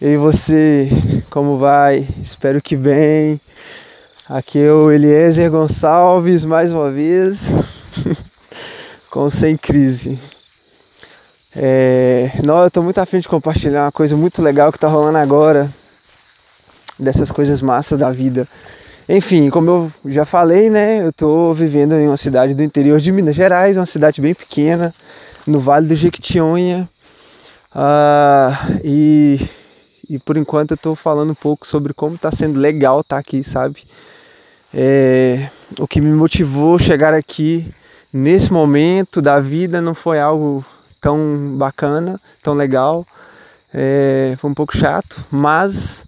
E aí você, como vai? Espero que bem. Aqui é o Eliezer Gonçalves, mais uma vez, com Sem Crise. É, não, eu estou muito afim de compartilhar uma coisa muito legal que está rolando agora, dessas coisas massas da vida. Enfim, como eu já falei, né, eu estou vivendo em uma cidade do interior de Minas Gerais, uma cidade bem pequena, no Vale do Jequitinhonha. Uh, e e por enquanto eu estou falando um pouco sobre como está sendo legal estar tá aqui, sabe? É, o que me motivou chegar aqui nesse momento da vida não foi algo tão bacana, tão legal. É, foi um pouco chato, mas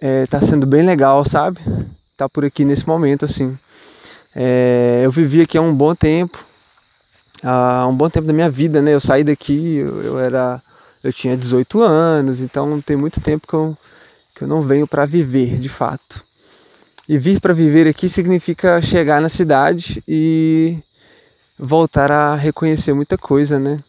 é, sendo bem legal, sabe? Tá por aqui nesse momento, assim. É, eu vivi aqui há um bom tempo, há um bom tempo da minha vida, né? Eu saí daqui, eu, eu era eu tinha 18 anos, então tem muito tempo que eu, que eu não venho para viver de fato. E vir para viver aqui significa chegar na cidade e voltar a reconhecer muita coisa, né?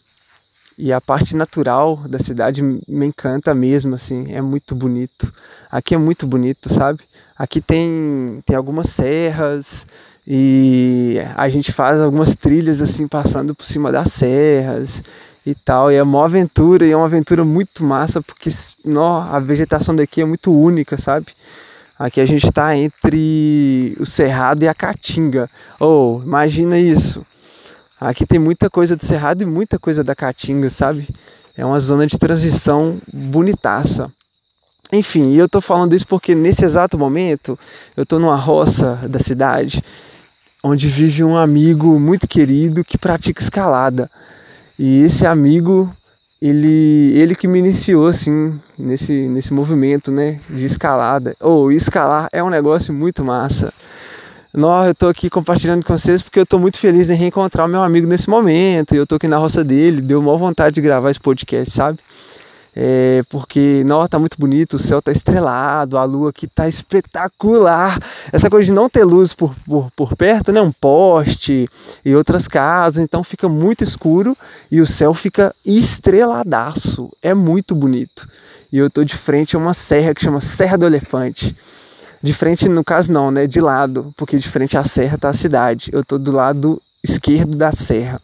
E a parte natural da cidade me encanta mesmo, assim, é muito bonito. Aqui é muito bonito, sabe? Aqui tem, tem algumas serras e a gente faz algumas trilhas assim passando por cima das serras e tal. E é uma aventura, e é uma aventura muito massa, porque nó, a vegetação daqui é muito única, sabe? Aqui a gente está entre o Cerrado e a Caatinga. Oh, imagina isso. Aqui tem muita coisa do Cerrado e muita coisa da Caatinga, sabe? É uma zona de transição bonitaça. Enfim, eu tô falando isso porque nesse exato momento eu tô numa roça da cidade onde vive um amigo muito querido que pratica escalada. E esse amigo, ele, ele que me iniciou assim nesse, nesse movimento, né, de escalada. Ou oh, escalar é um negócio muito massa. Nós, eu estou aqui compartilhando com vocês porque eu estou muito feliz em reencontrar o meu amigo nesse momento. E eu estou aqui na roça dele, deu maior vontade de gravar esse podcast, sabe? É, porque não tá muito bonito, o céu tá estrelado, a lua aqui tá espetacular. Essa coisa de não ter luz por, por, por perto, né? Um poste e outras casas, então fica muito escuro e o céu fica estreladaço. É muito bonito. E eu tô de frente a uma serra que chama Serra do Elefante. De frente, no caso, não, né? De lado, porque de frente à serra tá a cidade. Eu tô do lado esquerdo da serra.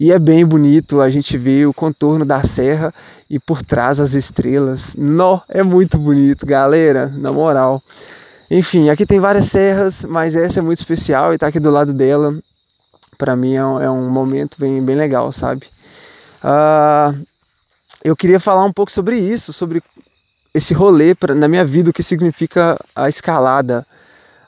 E é bem bonito a gente ver o contorno da serra e por trás as estrelas. Nó, é muito bonito, galera, na moral. Enfim, aqui tem várias serras, mas essa é muito especial e tá aqui do lado dela. Para mim é um, é um, momento bem, bem legal, sabe? Uh, eu queria falar um pouco sobre isso, sobre esse rolê pra, na minha vida, o que significa a escalada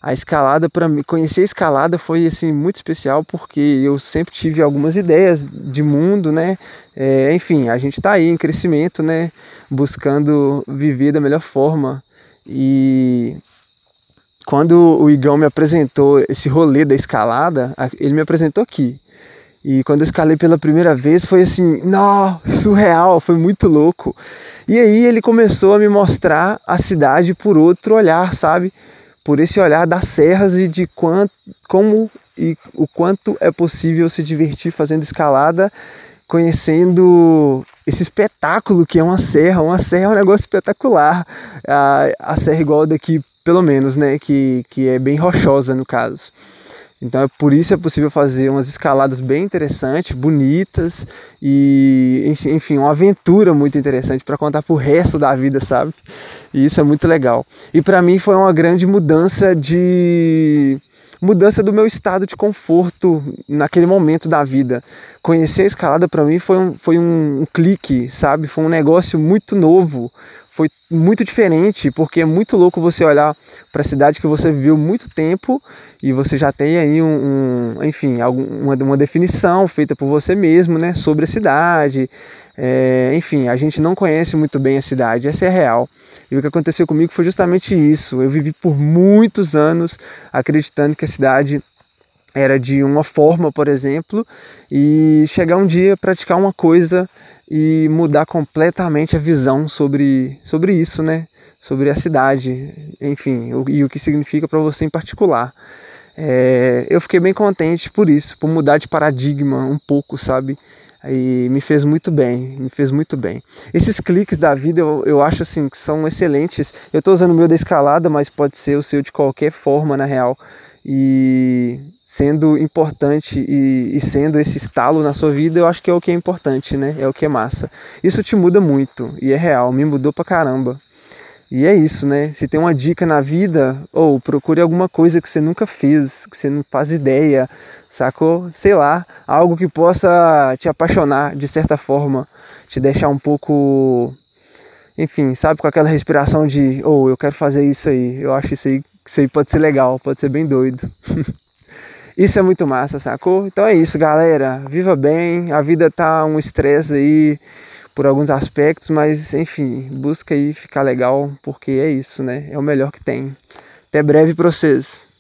a escalada para mim, conhecer a escalada foi assim muito especial porque eu sempre tive algumas ideias de mundo, né? É, enfim, a gente está aí em crescimento, né? Buscando viver da melhor forma e quando o Igão me apresentou esse rolê da escalada, ele me apresentou aqui. E quando eu escalei pela primeira vez foi assim, não, surreal, foi muito louco. E aí ele começou a me mostrar a cidade por outro olhar, sabe? Por esse olhar das serras e de quanto, como e o quanto é possível se divertir fazendo escalada, conhecendo esse espetáculo que é uma serra. Uma serra é um negócio espetacular. A, a serra igual daqui, pelo menos, né? Que, que é bem rochosa no caso. Então é por isso é possível fazer umas escaladas bem interessantes, bonitas e enfim, uma aventura muito interessante para contar pro resto da vida, sabe? E isso é muito legal. E para mim foi uma grande mudança de mudança do meu estado de conforto naquele momento da vida. Conhecer a escalada para mim foi um, foi um, clique, sabe? Foi um negócio muito novo, foi muito diferente, porque é muito louco você olhar para a cidade que você viveu muito tempo e você já tem aí um, um enfim, algum, uma, uma, definição feita por você mesmo, né, sobre a cidade. É, enfim, a gente não conhece muito bem a cidade, essa é real. E o que aconteceu comigo foi justamente isso. Eu vivi por muitos anos acreditando que a cidade era de uma forma, por exemplo, e chegar um dia praticar uma coisa e mudar completamente a visão sobre, sobre isso, né? Sobre a cidade, enfim, o, e o que significa para você em particular. É, eu fiquei bem contente por isso, por mudar de paradigma um pouco, sabe? E me fez muito bem, me fez muito bem. Esses cliques da vida eu, eu acho assim que são excelentes. Eu estou usando o meu da escalada, mas pode ser o seu de qualquer forma na real. E sendo importante e, e, sendo esse estalo na sua vida, eu acho que é o que é importante, né? É o que é massa. Isso te muda muito e é real, me mudou pra caramba. E é isso, né? Se tem uma dica na vida, ou procure alguma coisa que você nunca fez, que você não faz ideia, sacou? Sei lá, algo que possa te apaixonar de certa forma, te deixar um pouco, enfim, sabe, com aquela respiração de, ou oh, eu quero fazer isso aí, eu acho isso aí, isso aí pode ser legal, pode ser bem doido. isso é muito massa, sacou? Então é isso, galera. Viva bem, a vida tá um estresse aí por alguns aspectos, mas enfim, busca aí ficar legal, porque é isso, né? É o melhor que tem. Até breve para vocês.